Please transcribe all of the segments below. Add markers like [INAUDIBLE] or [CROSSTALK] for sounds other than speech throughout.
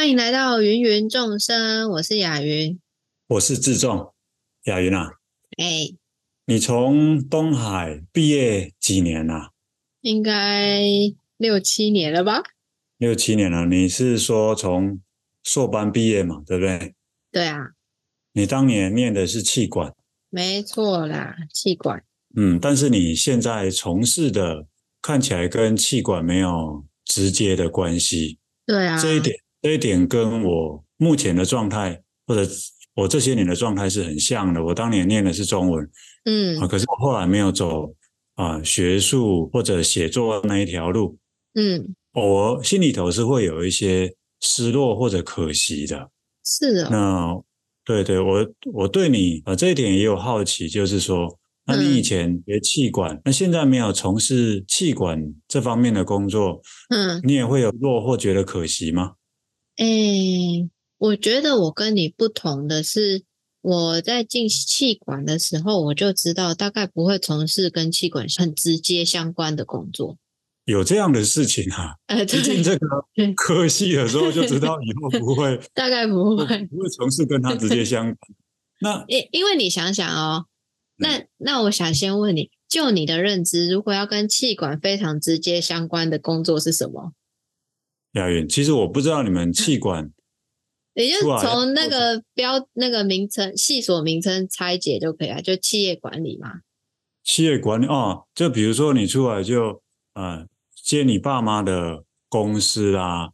欢迎来到芸芸众生，我是雅云，我是志仲。雅云啊，哎，你从东海毕业几年了啊？应该六七年了吧？六七年了。你是说从硕班毕业嘛？对不对？对啊。你当年念的是气管？没错啦，气管。嗯，但是你现在从事的看起来跟气管没有直接的关系。对啊。这一点，这一点跟我目前的状态，或者我这些年的状态是很像的。我当年念的是中文，嗯，啊，可是我后来没有走啊学术或者写作那一条路，嗯，我心里头是会有一些失落或者可惜的。是的。那。对对，我我对你啊这一点也有好奇，就是说，那你以前学气管，嗯、那现在没有从事气管这方面的工作，嗯，你也会有落或觉得可惜吗？诶，我觉得我跟你不同的是，我在进气管的时候，我就知道大概不会从事跟气管很直接相关的工作。有这样的事情啊？[LAUGHS] 呃，进这个科系的时候就知道以后不会，大概不会不会从事跟他直接相关。那因因为你想想哦，那那我想先问你，就你的认知，如果要跟气管非常直接相关的工作是什么？雅云，其实我不知道你们气管，也就从那个标那个名称系所名称拆解就可以啊，就企业管理嘛。企业管理哦，就比如说你出来就呃。接你爸妈的公司啊，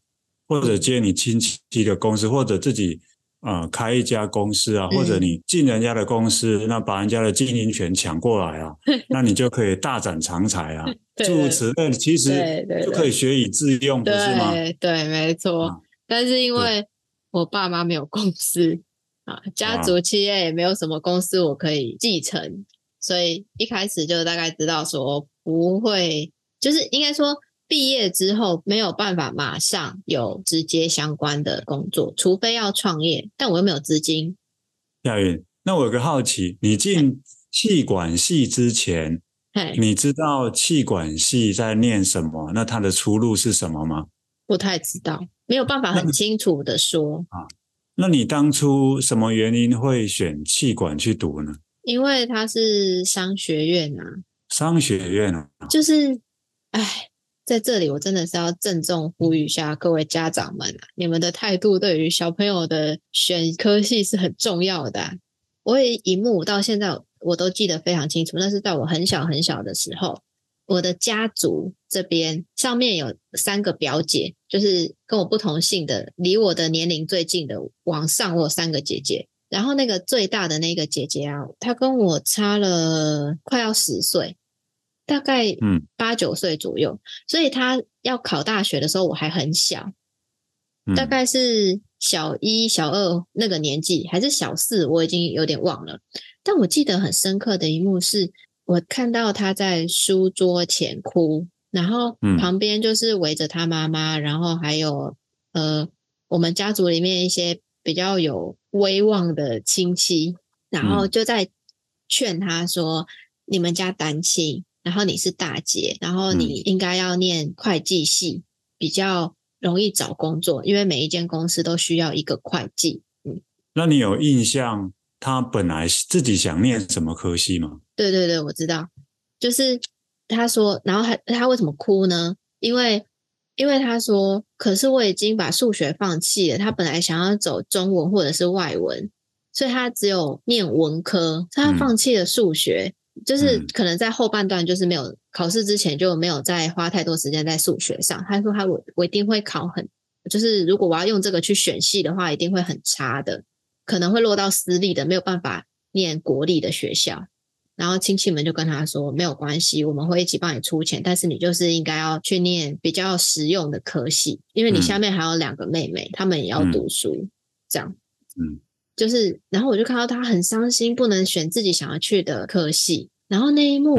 或者接你亲戚的公司，或者自己呃开一家公司啊，或者你进人家的公司，嗯、那把人家的经营权抢过来啊，[LAUGHS] 那你就可以大展长才啊。诸如此类，其实就可以学以致用，不是吗？对，对，没错。啊、但是因为我爸妈没有公司啊，家族企业也没有什么公司我可以继承，所以一开始就大概知道说不会。就是应该说，毕业之后没有办法马上有直接相关的工作，除非要创业。但我又没有资金。亚云，那我有个好奇，你进气管系之前，嘿你知道气管系在念什么？那它的出路是什么吗？不太知道，没有办法很清楚的说。啊，那你当初什么原因会选气管去读呢？因为它是商学院啊。商学院啊，就是。哎，在这里我真的是要郑重呼吁一下各位家长们啊，你们的态度对于小朋友的选科系是很重要的啊。我也一幕到现在我都记得非常清楚，那是在我很小很小的时候，我的家族这边上面有三个表姐，就是跟我不同姓的，离我的年龄最近的往上我有三个姐姐，然后那个最大的那个姐姐啊，她跟我差了快要十岁。大概嗯八九岁左右，嗯、所以她要考大学的时候我还很小，嗯、大概是小一小二那个年纪，还是小四，我已经有点忘了。但我记得很深刻的一幕是，我看到他在书桌前哭，然后旁边就是围着他妈妈，然后还有呃我们家族里面一些比较有威望的亲戚，然后就在劝他说：“嗯、你们家单亲。”然后你是大姐，然后你应该要念会计系，嗯、比较容易找工作，因为每一间公司都需要一个会计。嗯，那你有印象他本来自己想念什么科系吗？对对对，我知道，就是他说，然后他他为什么哭呢？因为因为他说，可是我已经把数学放弃了。他本来想要走中文或者是外文，所以他只有念文科，他放弃了数学。嗯就是可能在后半段，就是没有考试之前就没有再花太多时间在数学上。他说他我我一定会考很，就是如果我要用这个去选系的话，一定会很差的，可能会落到私立的，没有办法念国立的学校。然后亲戚们就跟他说没有关系，我们会一起帮你出钱，但是你就是应该要去念比较实用的科系，因为你下面还有两个妹妹，她们也要读书，这样，嗯。就是，然后我就看到他很伤心，不能选自己想要去的科系。然后那一幕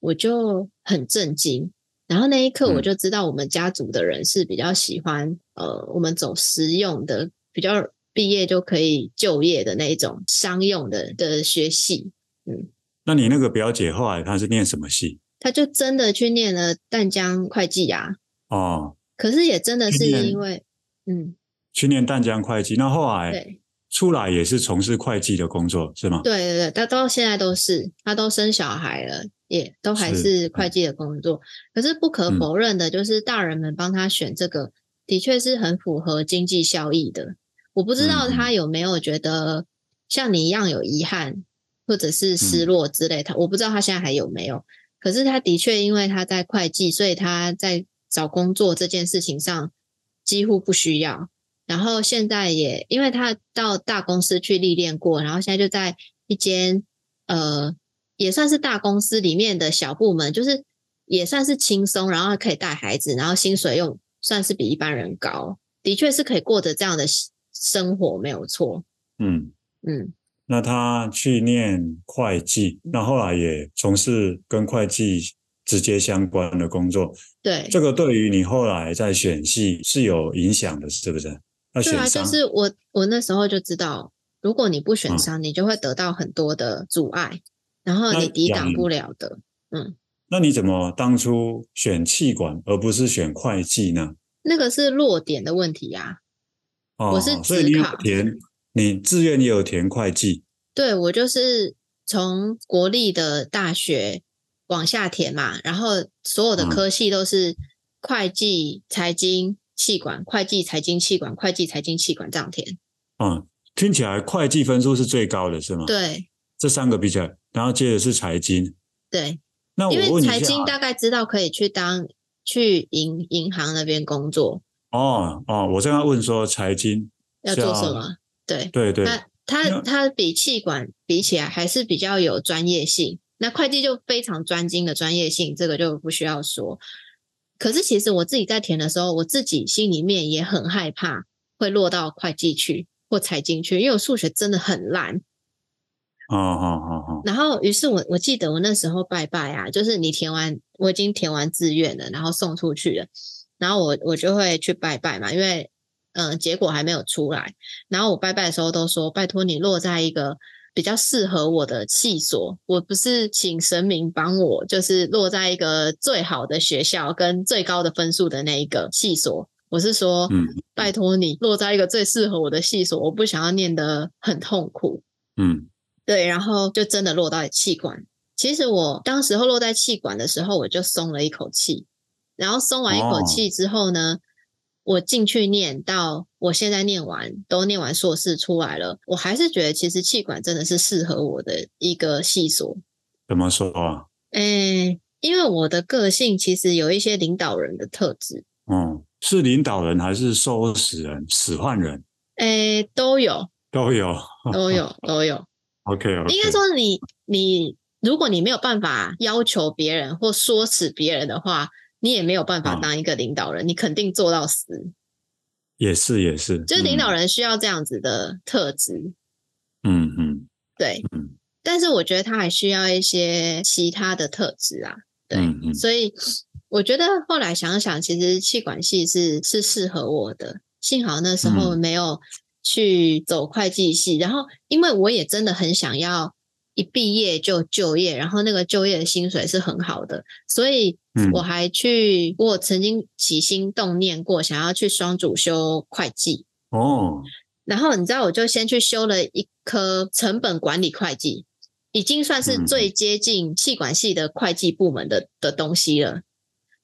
我就很震惊。嗯、然后那一刻我就知道，我们家族的人是比较喜欢、嗯、呃，我们走实用的，比较毕业就可以就业的那种商用的的学系。嗯，那你那个表姐后来她是念什么系？她就真的去念了淡江会计啊。哦，可是也真的是因为，嗯。去念淡江会计，那后来出来也是从事会计的工作，是吗？对对对，她到现在都是，她都生小孩了，也都还是会计的工作。是，可是不可否认的，就是大人们帮他选这个，嗯、的确是很符合经济效益的。我不知道他有没有觉得像你一样有遗憾，或者是失落之类的，他、嗯、我不知道他现在还有没有。可是他的确因为他在会计，所以他在找工作这件事情上几乎不需要。然后现在也因为他到大公司去历练过，然后现在就在一间呃也算是大公司里面的小部门，就是也算是轻松，然后可以带孩子，然后薪水又算是比一般人高，的确是可以过着这样的生活，没有错。嗯嗯，那他去念会计，那后来也从事跟会计直接相关的工作。对，这个对于你后来在选系是有影响的，是不是？对啊，就是我我那时候就知道，如果你不选商，嗯、你就会得到很多的阻碍，然后你抵挡不了的。嗯，那你怎么当初选气管而不是选会计呢？那个是落点的问题呀、啊。哦，我是所以你有填，你志愿也有填会计。对，我就是从国立的大学往下填嘛，然后所有的科系都是会计、财经。气管、会计、财经、气管、会计、财经、气管这样填。嗯，听起来会计分数是最高的，是吗？对，这三个比起来，然后接着是财经。对，那我问你，因为财经大概知道可以去当去银银行那边工作。哦哦，我正要问说财经要做什么？对对对，它它它比气管比起来还是比较有专业性。那会计就非常专精的专业性，这个就不需要说。可是，其实我自己在填的时候，我自己心里面也很害怕会落到会计去或财经去，因为我数学真的很烂。哦哦哦哦。然后，于是我我记得我那时候拜拜啊，就是你填完，我已经填完志愿了，然后送出去了，然后我我就会去拜拜嘛，因为嗯、呃，结果还没有出来。然后我拜拜的时候都说，拜托你落在一个。比较适合我的系所，我不是请神明帮我，就是落在一个最好的学校跟最高的分数的那一个系所。我是说，嗯，拜托你落在一个最适合我的系所，我不想要念得很痛苦。嗯，对，然后就真的落到气管。其实我当时候落在气管的时候，我就松了一口气。然后松完一口气之后呢，哦我进去念到我现在念完都念完硕士出来了，我还是觉得其实气管真的是适合我的一个系所。怎么说啊？诶，因为我的个性其实有一些领导人的特质。嗯，是领导人还是收拾人、使唤人？诶，都有，都有，都有，[LAUGHS] 都有。OK，, okay. 应该说你你如果你没有办法要求别人或说辞别人的话。你也没有办法当一个领导人，嗯、你肯定做到死。也是也是，就是领导人需要这样子的特质。嗯嗯，对。嗯，但是我觉得他还需要一些其他的特质啊。对，嗯嗯，所以我觉得后来想想，其实气管系是是适合我的。幸好那时候没有去走会计系，嗯、然后因为我也真的很想要。一毕业就就业，然后那个就业的薪水是很好的，所以我还去，我曾经起心动念过，想要去双主修会计哦。然后你知道，我就先去修了一科成本管理会计，已经算是最接近气管系的会计部门的的东西了。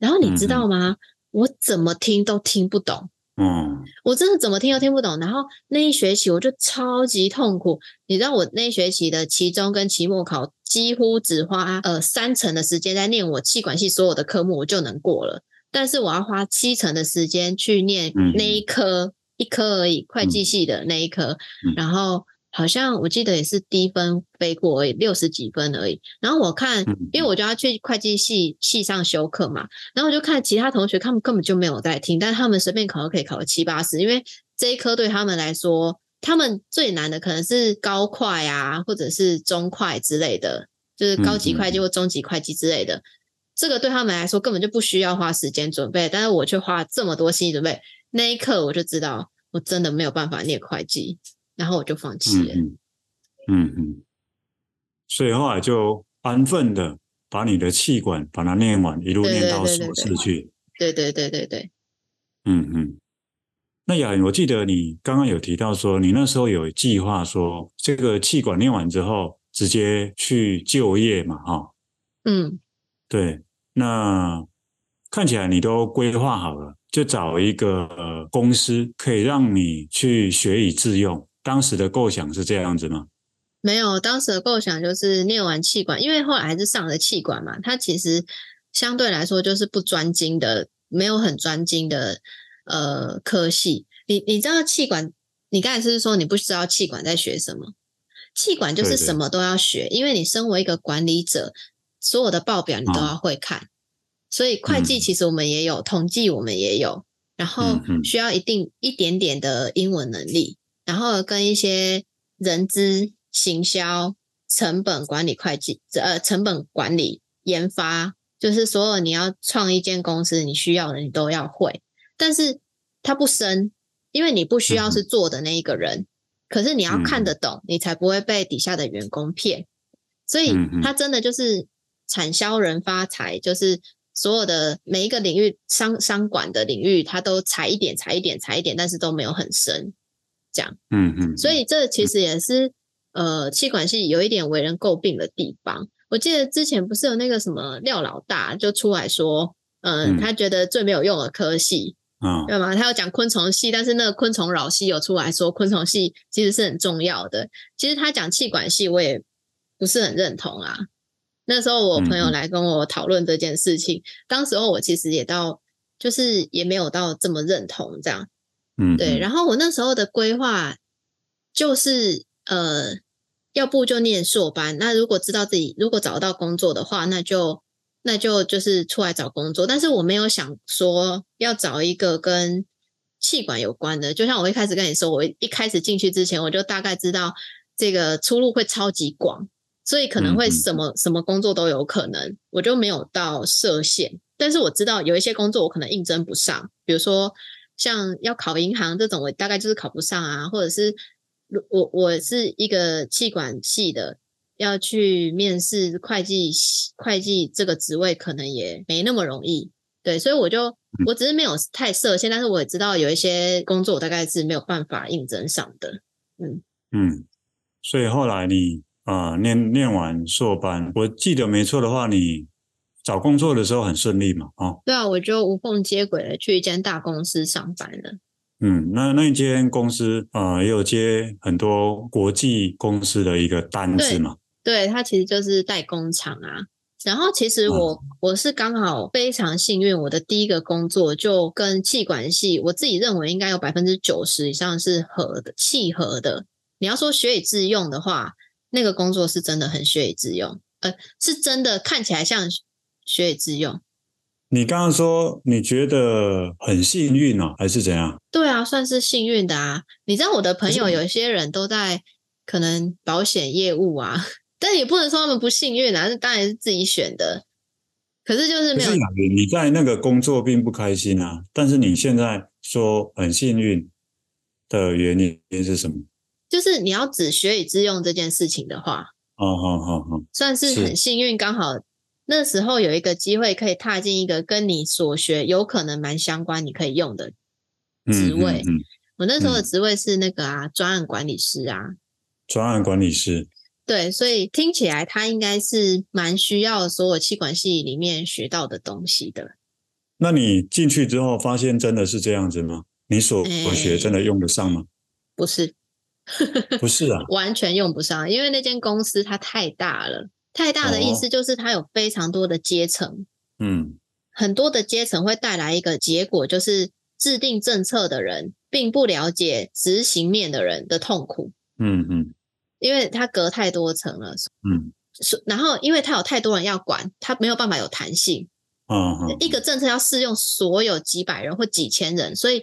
然后你知道吗？我怎么听都听不懂。嗯，我真的怎么听都听不懂。然后那一学期我就超级痛苦。你知道我那一学期的期中跟期末考几乎只花呃三成的时间在念我气管系所有的科目，我就能过了。但是我要花七成的时间去念那一科、嗯、一科而已，会计系的那一科，嗯、然后。好像我记得也是低分飞过而已，六十几分而已。然后我看，因为我就要去会计系系上修课嘛，然后我就看其他同学，他们根本就没有在听，但是他们随便考都可以考个七八十，因为这一科对他们来说，他们最难的可能是高快啊，或者是中快之类的，就是高级会计或中级会计之类的。这个对他们来说根本就不需要花时间准备，但是我却花这么多心理准备，那一刻我就知道，我真的没有办法念会计。然后我就放弃了。嗯嗯，嗯，所以后来就安分的把你的气管把它念完，一路念到硕士去。对对对对对。嗯嗯。那雅琳，我记得你刚刚有提到说，你那时候有计划说，这个气管念完之后，直接去就业嘛，哈。嗯，对。那看起来你都规划好了，就找一个公司可以让你去学以致用。当时的构想是这样子吗？没有，当时的构想就是念完气管，因为后来还是上了气管嘛，它其实相对来说就是不专精的，没有很专精的呃科系。你你知道气管，你刚才是说你不知道气管在学什么？气管就是什么都要学，对对，因为你身为一个管理者，所有的报表你都要会看，哦、所以会计其实我们也有，嗯、统计我们也有，然后需要一定一点点的英文能力，然后跟一些人资。行销、成本管理、会计，呃，成本管理、研发，就是所有你要创一间公司，你需要的你都要会。但是它不深，因为你不需要是做的那一个人，嗯、可是你要看得懂，你才不会被底下的员工骗。所以它真的就是产销人发财，就是所有的每一个领域商商管的领域，它都踩一点、踩一点、踩一点，但是都没有很深。这样，嗯嗯。所以这其实也是。呃，气管系有一点为人诟病的地方。我记得之前不是有那个什么廖老大就出来说，呃、嗯，他觉得最没有用的科系，嗯，对吗？他要讲昆虫系，但是那个昆虫老系有出来说，昆虫系其实是很重要的。其实他讲气管系，我也不是很认同啊。那时候我朋友来跟我讨论这件事情，嗯、当时候我其实也到，就是也没有到这么认同这样，嗯，对。然后我那时候的规划就是，呃。要不就念硕班，那如果知道自己如果找到工作的话，那就那就就是出来找工作。但是我没有想说要找一个跟气管有关的，就像我一开始跟你说，我一开始进去之前，我就大概知道这个出路会超级广，所以可能会什么什么工作都有可能，我就没有到设限。但是我知道有一些工作我可能应征不上，比如说像要考银行这种，我大概就是考不上啊，或者是。我我是一个气管系的，要去面试会计会计这个职位，可能也没那么容易。对，所以我就我只是没有太设限，但是我也知道有一些工作我大概是没有办法应征上的。嗯嗯，所以后来你啊、呃、念念完硕班，我记得没错的话，你找工作的时候很顺利嘛？哦，对啊，我就无缝接轨的去一间大公司上班了。嗯，那那间公司啊、呃，也有接很多国际公司的一个单子嘛？对，它其实就是代工厂啊。然后其实我、哦、我是刚好非常幸运，我的第一个工作就跟气管系，我自己认为应该有百分之九十以上是合的契合的。你要说学以致用的话，那个工作是真的很学以致用，呃，是真的看起来像学以致用。你刚刚说你觉得很幸运哦，还是怎样？对啊，算是幸运的啊。你知道我的朋友有些人都在可能保险业务啊，[LAUGHS] 但也不能说他们不幸运啊，是当然是自己选的。可是就是没有。你在那个工作并不开心啊，但是你现在说很幸运的原因是什么？就是你要只学以致用这件事情的话，哦，好好好，算是很幸运，刚好。那时候有一个机会可以踏进一个跟你所学有可能蛮相关，你可以用的职位。嗯嗯嗯、我那时候的职位是那个啊，专案管理师啊。专案管理师。对，所以听起来他应该是蛮需要所有气管系里面学到的东西的。那你进去之后发现真的是这样子吗？你所学真的用得上吗？欸、不是，不是啊，[LAUGHS] 完全用不上，因为那间公司它太大了。太大的意思就是它有非常多的阶层，嗯，很多的阶层会带来一个结果，就是制定政策的人并不了解执行面的人的痛苦，嗯嗯，因为它隔太多层了，嗯，然后因为它有太多人要管，它没有办法有弹性，嗯，一个政策要适用所有几百人或几千人，所以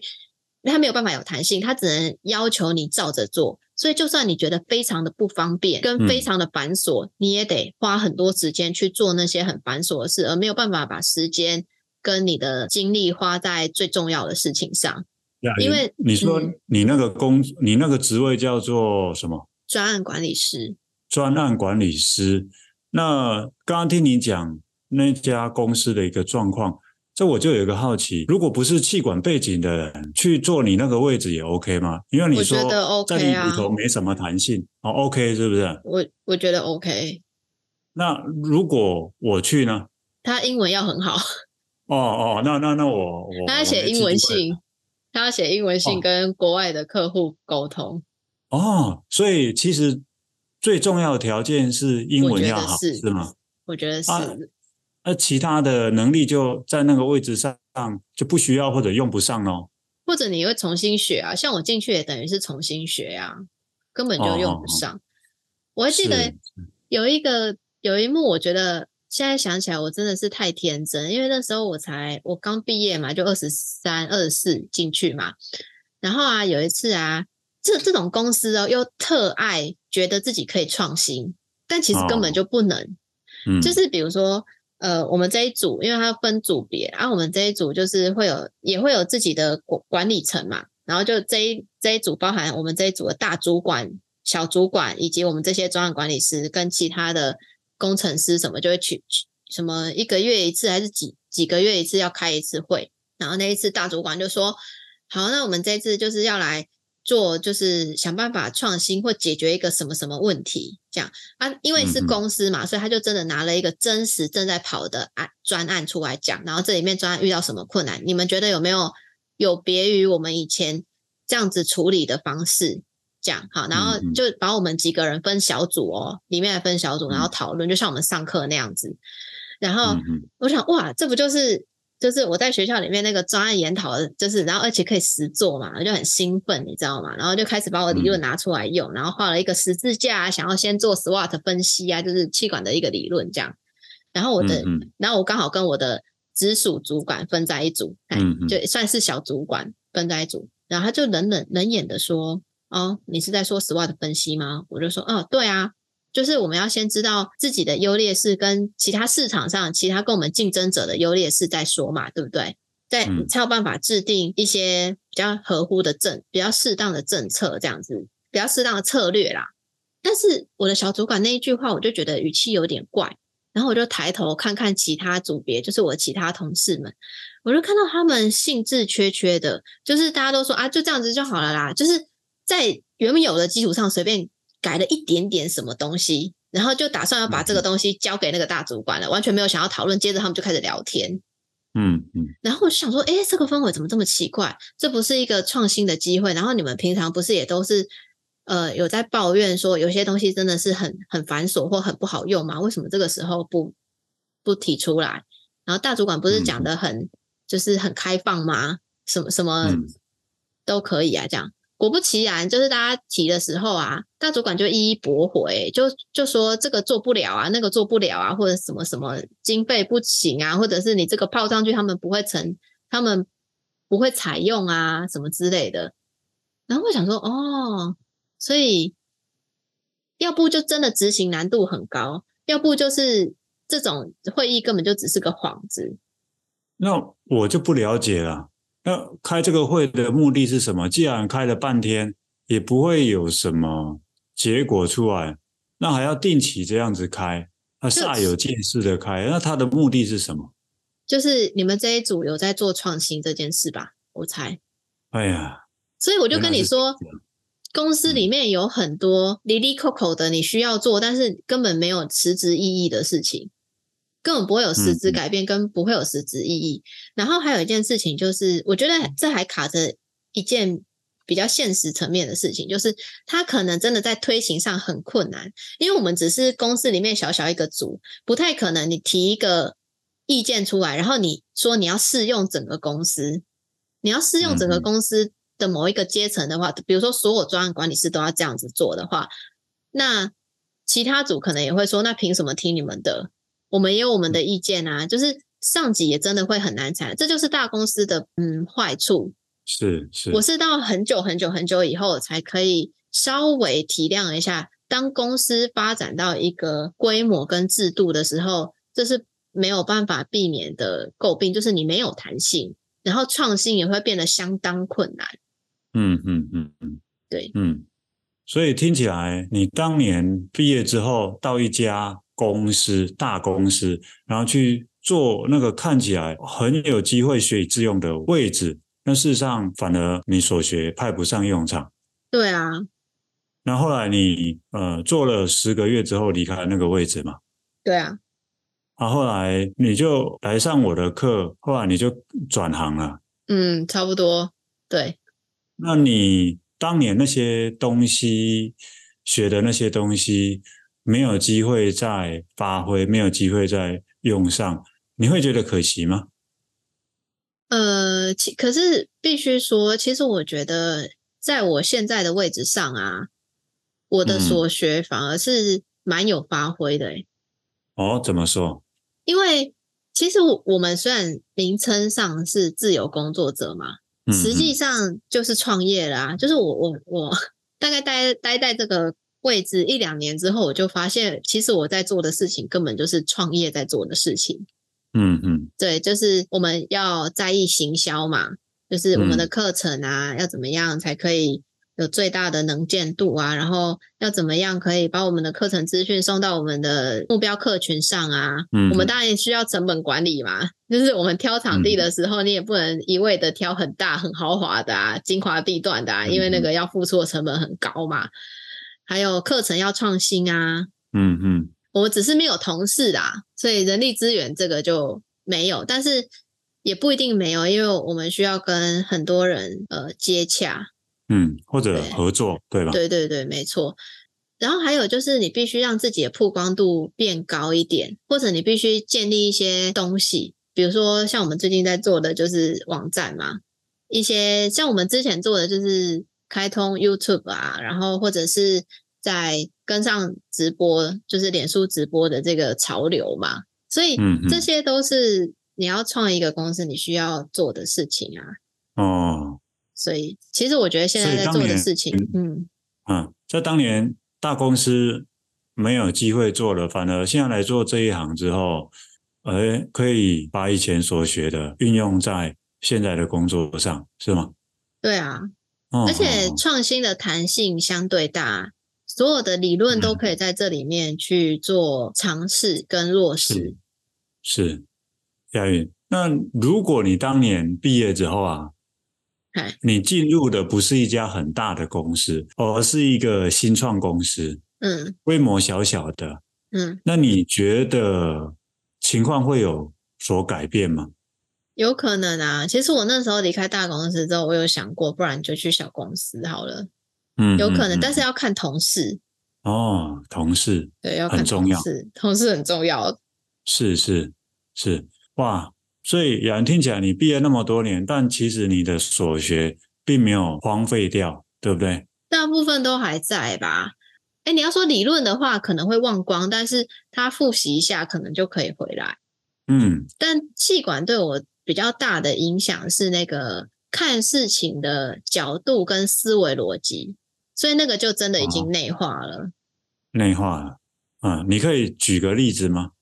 它没有办法有弹性，它只能要求你照着做。所以，就算你觉得非常的不方便，跟非常的繁琐，嗯、你也得花很多时间去做那些很繁琐的事，而没有办法把时间跟你的精力花在最重要的事情上。因为你说你那个工，嗯、你那个职位叫做什么？专案管理师。专案管理师。那刚刚听你讲那家公司的一个状况，这我就有一个好奇，如果不是气管背景的人去做你那个位置也 OK 吗？因为你说在里头没什么弹性，哦，OK 是不是？我我觉得 OK。那如果我去呢？他英文要很好。[LAUGHS] 哦哦，那那那我我他要写英文信，他要写英文信跟国外的客户沟通。哦，所以其实最重要的条件是英文要好，是，是吗？我觉得是。啊那其他的能力就在那个位置上就不需要或者用不上喽，或者你会重新学啊，像我进去也等于是重新学呀、啊，根本就用不上。我还记得有一个有一幕，我觉得现在想起来我真的是太天真，因为那时候我才我刚毕业嘛，就二十三、二十四进去嘛。然后啊，有一次啊，这这种公司哦，又特爱觉得自己可以创新，但其实根本就不能。哦嗯、就是比如说。呃，我们这一组，因为它分组别，然、啊、后我们这一组就是会有，也会有自己的管管理层嘛，然后就这一这一组包含我们这一组的大主管、小主管，以及我们这些专案管理师跟其他的工程师什么，就会去什么一个月一次还是几几个月一次要开一次会，然后那一次大主管就说，好，那我们这次就是要来。做就是想办法创新或解决一个什么什么问题，这样啊，因为是公司嘛，所以他就真的拿了一个真实正在跑的案专案出来讲，然后这里面专案遇到什么困难，你们觉得有没有有别于我们以前这样子处理的方式？这样好，然后就把我们几个人分小组哦，里面来分小组，然后讨论，就像我们上课那样子。然后我想，哇，这不就是？就是我在学校里面那个专案研讨的，就是然后而且可以实做嘛，就很兴奋，你知道吗？然后就开始把我理论拿出来用，然后画了一个十字架，想要先做 SWOT 分析啊，就是气管的一个理论这样。然后我的，然后我刚好跟我的直属主管分在一组，哎，就算是小主管分在一组。然后他就冷冷冷眼的说：“哦，你是在说 SWOT 分析吗？”我就说：“哦，对啊。”就是我们要先知道自己的优劣势跟其他市场上其他跟我们竞争者的优劣势再说嘛，对不对？在才有办法制定一些比较合乎的政、比较适当的政策，这样子比较适当的策略啦。但是我的小主管那一句话，我就觉得语气有点怪，然后我就抬头看看其他组别，就是我其他同事们，我就看到他们兴致缺缺的，就是大家都说啊，就这样子就好了啦，就是在原有的基础上随便。改了一点点什么东西，然后就打算要把这个东西交给那个大主管了，完全没有想要讨论。接着他们就开始聊天，嗯嗯。然后我就想说，哎，这个氛围怎么这么奇怪？这不是一个创新的机会？然后你们平常不是也都是呃有在抱怨说有些东西真的是很很繁琐或很不好用吗？为什么这个时候不不提出来？然后大主管不是讲的很、嗯、就是很开放吗？什么什么都可以啊，这样。果不其然，就是大家提的时候啊，大主管就一一驳回，就就说这个做不了啊，那个做不了啊，或者什么什么经费不行啊，或者是你这个泡上去，他们不会成，他们不会采用啊，什么之类的。然后我想说，哦，所以要不就真的执行难度很高，要不就是这种会议根本就只是个幌子。那我就不了解了。那开这个会的目的是什么？既然开了半天也不会有什么结果出来，那还要定期这样子开，那煞有介事的开，那他的目的是什么？就是你们这一组有在做创新这件事吧？我猜。哎呀，所以我就跟你说，公司里面有很多离离扣扣的你需要做，但是根本没有实质意义的事情。根本不会有实质改变，跟不会有实质意义。然后还有一件事情，就是我觉得这还卡着一件比较现实层面的事情，就是它可能真的在推行上很困难，因为我们只是公司里面小小一个组，不太可能你提一个意见出来，然后你说你要适用整个公司，你要适用整个公司的某一个阶层的话，比如说所有专案管理师都要这样子做的话，那其他组可能也会说，那凭什么听你们的？我们也有我们的意见啊，就是上级也真的会很难缠，这就是大公司的嗯坏处。是是，我是到很久很久很久以后才可以稍微体谅一下，当公司发展到一个规模跟制度的时候，这是没有办法避免的诟病，就是你没有弹性，然后创新也会变得相当困难。嗯嗯嗯嗯，对，嗯，所以听起来你当年毕业之后到一家。公司大公司，然后去做那个看起来很有机会学以致用的位置，那事实上反而你所学派不上用场。对啊。那后来你呃做了十个月之后离开了那个位置嘛？对啊。啊，后来你就来上我的课，后来你就转行了。嗯，差不多。对。那你当年那些东西学的那些东西，没有机会再发挥，没有机会再用上，你会觉得可惜吗？呃，其可是必须说，其实我觉得在我现在的位置上啊，我的所学反而是蛮有发挥的。诶。哦，怎么说？因为其实我们虽然名称上是自由工作者嘛，实际上就是创业啦。就是我我我 [LAUGHS] 大概待待在这个。位置一两年之后，我就发现，其实我在做的事情根本就是创业在做的事情。嗯嗯，对，就是我们要在意行销嘛，就是我们的课程啊，要怎么样才可以有最大的能见度啊？然后要怎么样可以把我们的课程资讯送到我们的目标客群上啊？嗯，我们当然也需要成本管理嘛，就是我们挑场地的时候，你也不能一味的挑很大很豪华的啊，精华地段的啊，因为那个要付出的成本很高嘛。还有课程要创新啊，嗯嗯，我只是没有同事啦，所以人力资源这个就没有，但是也不一定没有，因为我们需要跟很多人呃接洽，嗯，或者合作，对，对吧？对对对，没错。然后还有就是你必须让自己的曝光度变高一点，或者你必须建立一些东西，比如说像我们最近在做的就是网站嘛，一些像我们之前做的就是。开通 YouTube 啊，然后或者是在跟上直播，就是脸书直播的这个潮流嘛，所以这些都是你要创一个公司你需要做的事情啊。哦，所以其实我觉得现在在做的事情，嗯嗯，在当年大公司没有机会做了，反而现在来做这一行之后，哎，可以把以前所学的运用在现在的工作上，是吗？对啊。而且创新的弹性相对大，所有的理论都可以在这里面去做尝试跟落实。是，是亚韵。那如果你当年毕业之后啊，你进入的不是一家很大的公司，而是一个新创公司，嗯，规模小小的，嗯，那你觉得情况会有所改变吗？有可能啊，其实我那时候离开大公司之后，我有想过，不然就去小公司好了。嗯，有可能，但是要看同事。哦，同事，对，要看重要，同事很重要。是是是，哇！所以亚芸听起来，你毕业那么多年，但其实你的所学并没有荒废掉，对不对？大部分都还在吧？哎，你要说理论的话，可能会忘光，但是他复习一下，可能就可以回来。嗯，但气管对我。比较大的影响是那个看事情的角度跟思维逻辑，所以那个就真的已经内化了。哦，内化了，嗯，你可以举个例子吗？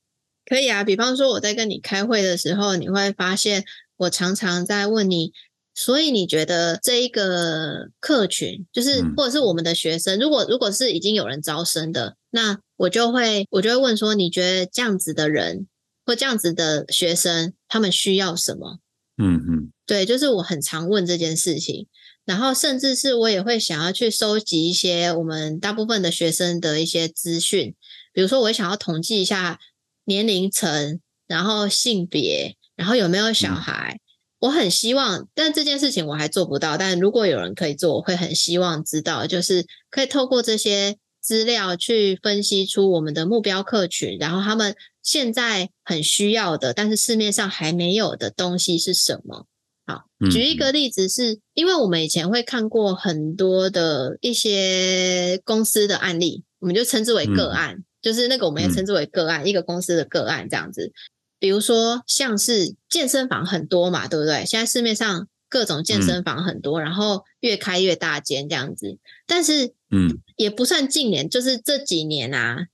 可以啊，比方说我在跟你开会的时候，你会发现我常常在问你，所以你觉得这一个客群，就是或者是我们的学生，如果如果是已经有人招生的，那我就会我就会问说，你觉得这样子的人？或这样子的学生，他们需要什么？嗯嗯，对，就是我很常问这件事情，然后甚至是我也会想要去收集一些我们大部分的学生的一些资讯，比如说我想要统计一下年龄层，然后性别，然后有没有小孩。嗯。我很希望，但这件事情我还做不到。但如果有人可以做，我会很希望知道，就是可以透过这些资料去分析出我们的目标客群，然后他们。现在很需要的，但是市面上还没有的东西是什么？好，举一个例子是，是因为我们以前会看过很多的一些公司的案例，我们就称之为个案，嗯、就是那个我们也称之为个案，嗯、一个公司的个案这样子。比如说，像是健身房很多嘛，对不对？现在市面上各种健身房很多，嗯、然后越开越大间这样子，但是嗯，也不算近年，就是这几年啊。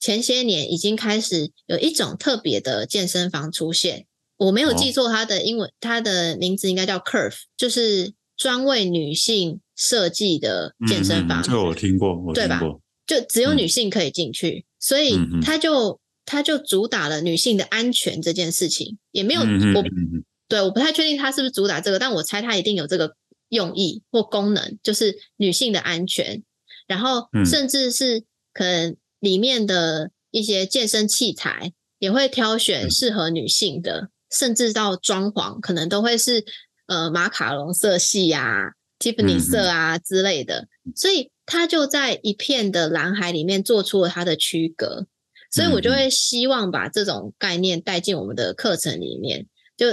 前些年已经开始有一种特别的健身房出现，我没有记错，它的英文，它的名字应该叫 Curve，就是专为女性设计的健身房。这个我听过，我对吧？就只有女性可以进去，所以它就它就主打了女性的安全这件事情，也没有我对我不太确定它是不是主打这个，但我猜它一定有这个用意或功能，就是女性的安全，然后甚至是可能里面的一些健身器材也会挑选适合女性的，嗯、甚至到装潢可能都会是呃马卡龙色系啊、Tiffany 色啊之类的，所以他就在一片的蓝海里面做出了它的区隔。所以我就会希望把这种概念带进我们的课程里面。就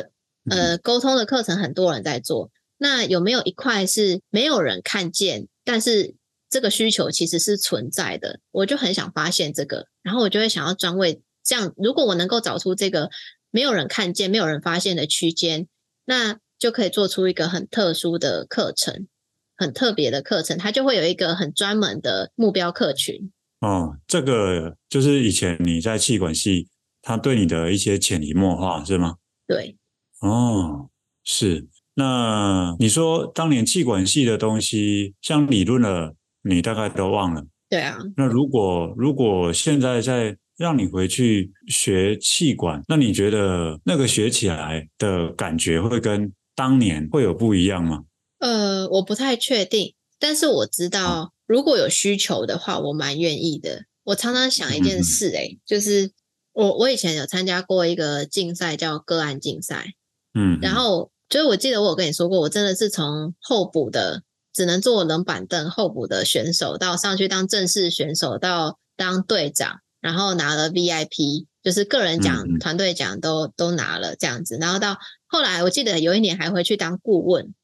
呃，沟通的课程很多人在做，那有没有一块是没有人看见，但是这个需求其实是存在的？我就很想发现这个，然后我就会想要专为这样。如果我能够找出这个没有人看见、没有人发现的区间，那就可以做出一个很特殊的课程，很特别的课程，它就会有一个很专门的目标客群。哦，这个就是以前你在气管系，他对你的一些潜移默化是吗？对。哦，是。那你说当年气管系的东西，像理论了，你大概都忘了。对啊。那如果如果现在再让你回去学气管，那你觉得那个学起来的感觉会跟当年会有不一样吗？呃，我不太确定，但是我知道。哦如果有需求的话，我蛮愿意的。我常常想一件事、欸，诶、嗯、就是我我以前有参加过一个竞赛，叫个案竞赛，嗯，然后就是我记得我有跟你说过，我真的是从候补的，只能坐冷板凳候补的选手，到上去当正式选手，到当队长，然后拿了 VIP，就是个人奖、团队奖都都拿了这样子，然后到后来，我记得有一年还回去当顾问，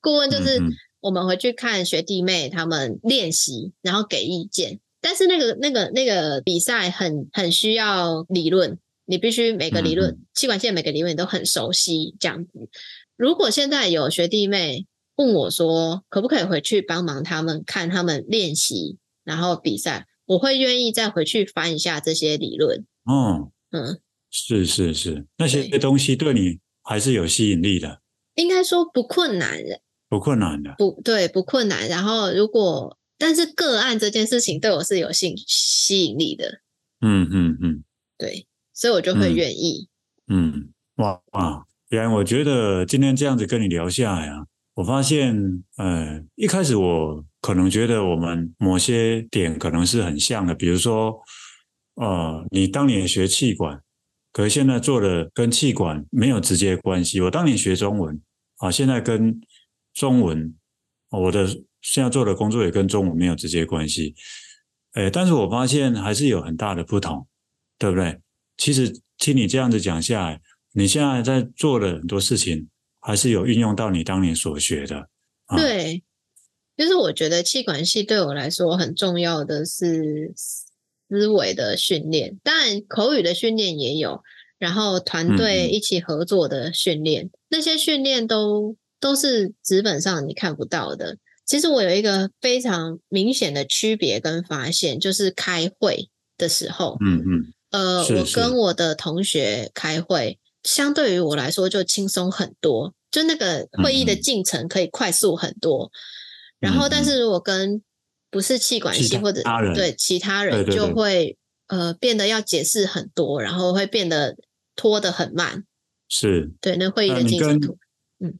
顾问就是。嗯我们回去看学弟妹他们练习，然后给意见。但是那个、那个、那个比赛很很需要理论，你必须每个理论，气管系每个理论你都很熟悉这样子。如果现在有学弟妹问我说，可不可以回去帮忙他们看他们练习，然后比赛，我会愿意再回去翻一下这些理论。哦，嗯，是是是，那些东西对你还是有吸引力的。应该说不困难的。不困难的，不对，不困难。然后，如果但是个案这件事情对我是有吸吸引力的，嗯嗯嗯，对，所以我就会愿意。嗯，嗯，哇哇，原来我觉得今天这样子跟你聊下来啊，我发现，呃，一开始我可能觉得我们某些点可能是很像的，比如说，呃，你当年学气管，可是现在做的跟气管没有直接关系。我当年学中文啊，现在跟中文，我的现在做的工作也跟中文没有直接关系，诶，但是我发现还是有很大的不同，对不对？其实听你这样子讲下来，你现在在做的很多事情，还是有运用到你当年所学的。啊、对，就是我觉得气管系对我来说很重要的是思维的训练，当然口语的训练也有，然后团队一起合作的训练，嗯、那些训练都。都是纸本上你看不到的。其实我有一个非常明显的区别跟发现，就是开会的时候，嗯嗯，呃，我跟我的同学开会，相对于我来说就轻松很多，就那个会议的进程可以快速很多。然后，但是如果跟不是气管系或者对其他人，就会呃变得要解释很多，然后会变得拖得很慢。是，对，那会议的进程图。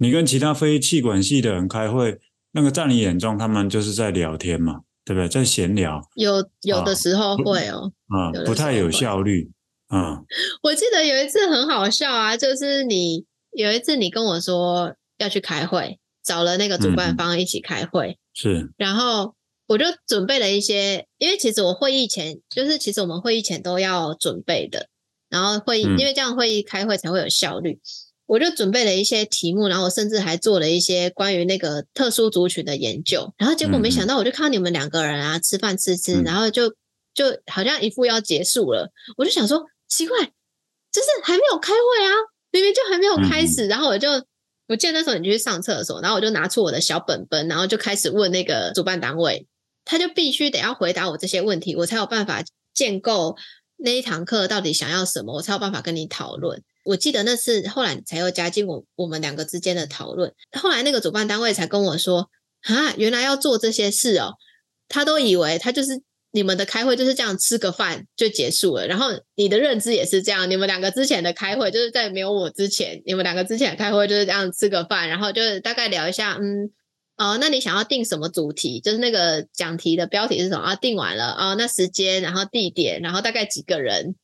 你跟其他非气管系的人开会，那个在你眼中，他们就是在聊天嘛，对不对？在闲聊。有有的时候会哦，啊，不太有效率啊。[LAUGHS] 我记得有一次很好笑啊，就是你有一次你跟我说要去开会，找了那个主办方一起开会，嗯、是。然后我就准备了一些，因为其实我会议前就是其实我们会议前都要准备的，然后会议、嗯、因为这样会议开会才会有效率。我就准备了一些题目，然后我甚至还做了一些关于那个特殊族群的研究，然后结果没想到，我就看到你们两个人啊吃饭吃吃，然后就就好像一副要结束了，我就想说奇怪，就是还没有开会啊，明明就还没有开始，然后我就我记得那时候你去上厕所，然后我就拿出我的小本本，然后就开始问那个主办单位，他就必须得要回答我这些问题，我才有办法建构那一堂课到底想要什么，我才有办法跟你讨论。我记得那次后来才又加进我我们两个之间的讨论。后来那个主办单位才跟我说：“啊，原来要做这些事哦。”他都以为他就是你们的开会就是这样吃个饭就结束了，然后你的认知也是这样。你们两个之前的开会就是在没有我之前，你们两个之前的开会就是这样吃个饭，然后就是大概聊一下，嗯，哦，那你想要定什么主题？就是那个讲题的标题是什么？啊，定完了哦，那时间，然后地点，然后大概几个人，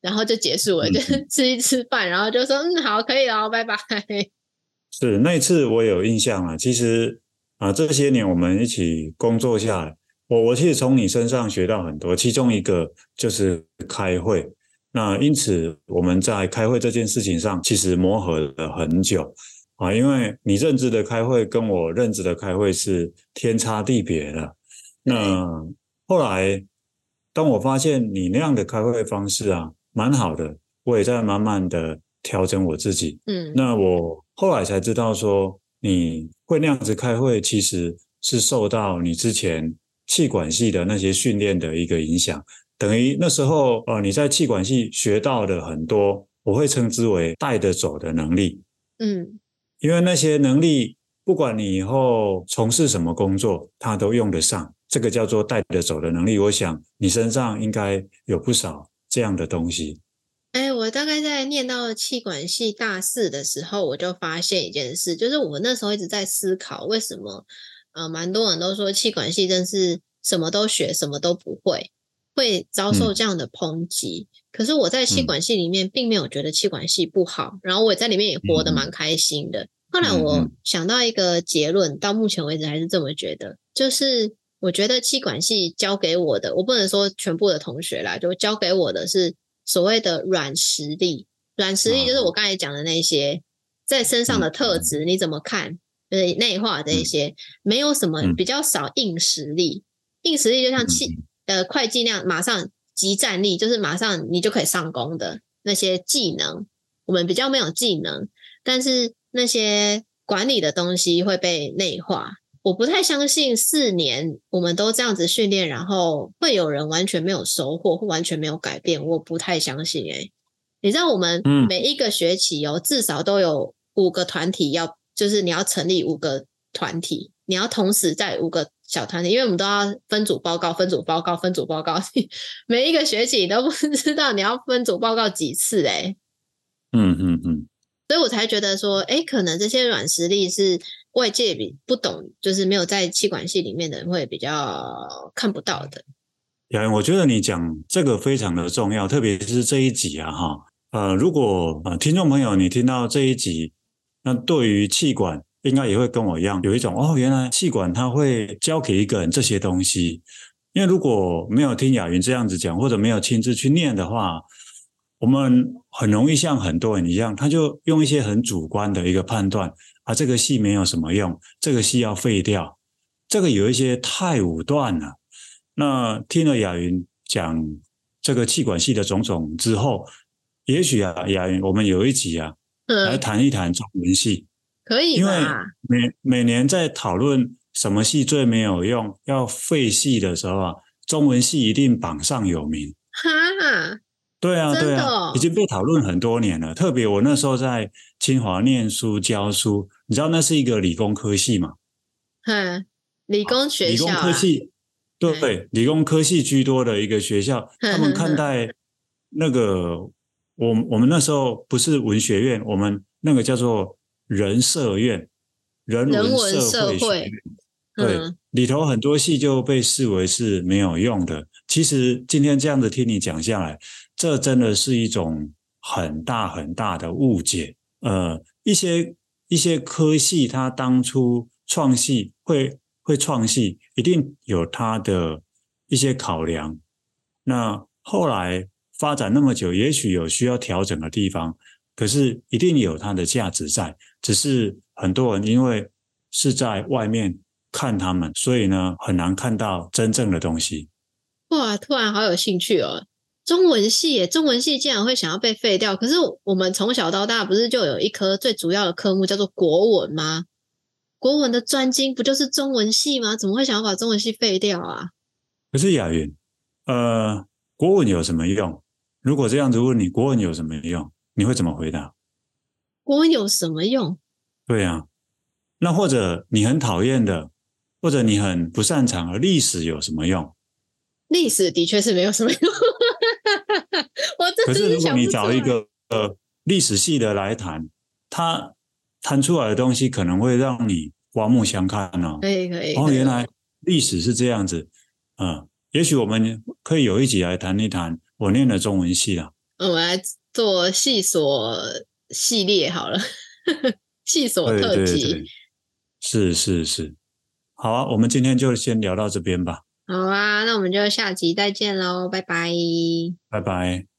然后就结束了，嗯、就是吃一吃饭，然后就说嗯，好，可以了，拜拜。[LAUGHS] 是那一次我有印象啊，其实啊，这些年我们一起工作下来。我我其实从你身上学到很多，其中一个就是开会。那因此我们在开会这件事情上，其实磨合了很久啊，因为你认知的开会跟我认知的开会是天差地别的。那后来当我发现你那样的开会方式啊，蛮好的，我也在慢慢的调整我自己。嗯，那我后来才知道说，你会那样子开会，其实是受到你之前。企管系的那些训练的一个影响，等于那时候呃你在气管系学到的很多，我会称之为带得走的能力。嗯，因为那些能力，不管你以后从事什么工作，它都用得上。这个叫做带得走的能力。我想你身上应该有不少这样的东西。哎，我大概在念到气管系大四的时候，我就发现一件事，就是我那时候一直在思考为什么。呃，蛮多人都说气管系真是什么都学，什么都不会，会遭受这样的抨击。嗯、可是我在气管系里面并没有觉得气管系不好，嗯、然后我在里面也活得蛮开心的。嗯、后来我想到一个结论，嗯、到目前为止还是这么觉得，就是我觉得气管系教给我的，我不能说全部的同学啦，就教给我的是所谓的软实力。软实力就是我刚才讲的那些在身上的特质，你怎么看？就是内化的一些，没有什么比较少硬实力。硬实力就像气呃会计那样，马上即战力，就是马上你就可以上工的那些技能。我们比较没有技能，但是那些管理的东西会被内化。我不太相信四年我们都这样子训练，然后会有人完全没有收获或完全没有改变。我不太相信诶、欸，你知道我们每一个学期哦，至少都有五个团体要。就是你要成立五个团体，你要同时在五个小团体，因为我们都要分组报告、分组报告、分组报告，[LAUGHS] 每一个学期都不知道你要分组报告几次哎。嗯嗯嗯，所以我才觉得说，哎，可能这些软实力是外界比不懂，就是没有在气管系里面的人会比较看不到的。雅云，我觉得你讲这个非常的重要，特别是这一集啊，哈，呃，如果呃听众朋友你听到这一集。那对于气管，应该也会跟我一样，有一种哦，原来气管他会教给一个人这些东西。因为如果没有听雅云这样子讲，或者没有亲自去念的话，我们很容易像很多人一样，他就用一些很主观的一个判断，啊，这个戏没有什么用，这个戏要废掉，这个有一些太武断了。那听了雅云讲这个气管系的种种之后，也许啊，雅云，我们有一集啊。来谈一谈中文系，可以，因为每每年在讨论什么系最没有用、要废系的时候啊，中文系一定榜上有名。哈，对啊，对啊，已经被讨论很多年了。特别我那时候在清华念书教书，你知道那是一个理工科系嘛？嗯，理工学校，啊，理工科系，对对，理工科系居多的一个学校，他们看待那个。我我们那时候不是文学院，我们那个叫做人社院，人文社会学院。对，里头很多戏就被视为是没有用的。其实今天这样子听你讲下来，这真的是一种很大很大的误解。呃，一些一些科系，它当初创系会会创系，一定有它的一些考量。那后来。发展那么久，也许有需要调整的地方，可是一定有它的价值在。只是很多人因为是在外面看他们，所以呢，很难看到真正的东西。哇，突然好有兴趣哦！中文系耶，中文系竟然会想要被废掉？可是我们从小到大不是就有一科最主要的科目叫做国文吗？国文的专精不就是中文系吗？怎么会想要把中文系废掉啊？可是雅云，呃，国文有什么用？如果这样子问你，国文有什么用？你会怎么回答？国文有什么用？对呀，那或者你很讨厌的，或者你很不擅长的历史有什么用？历史的确是没有什么用。[LAUGHS] 我真的是可是如果你找一个呃历史系的来谈，他谈出来的东西可能会让你刮目相看哦。可以可以。哦，原来历史是这样子。嗯，也许我们可以有一集来谈一谈我念的中文系啊。我们来做系所系列好了，系所特辑。对对对，是是是。好啊，我们今天就先聊到这边吧。好啊，那我们就下集再见喽，拜拜。拜拜。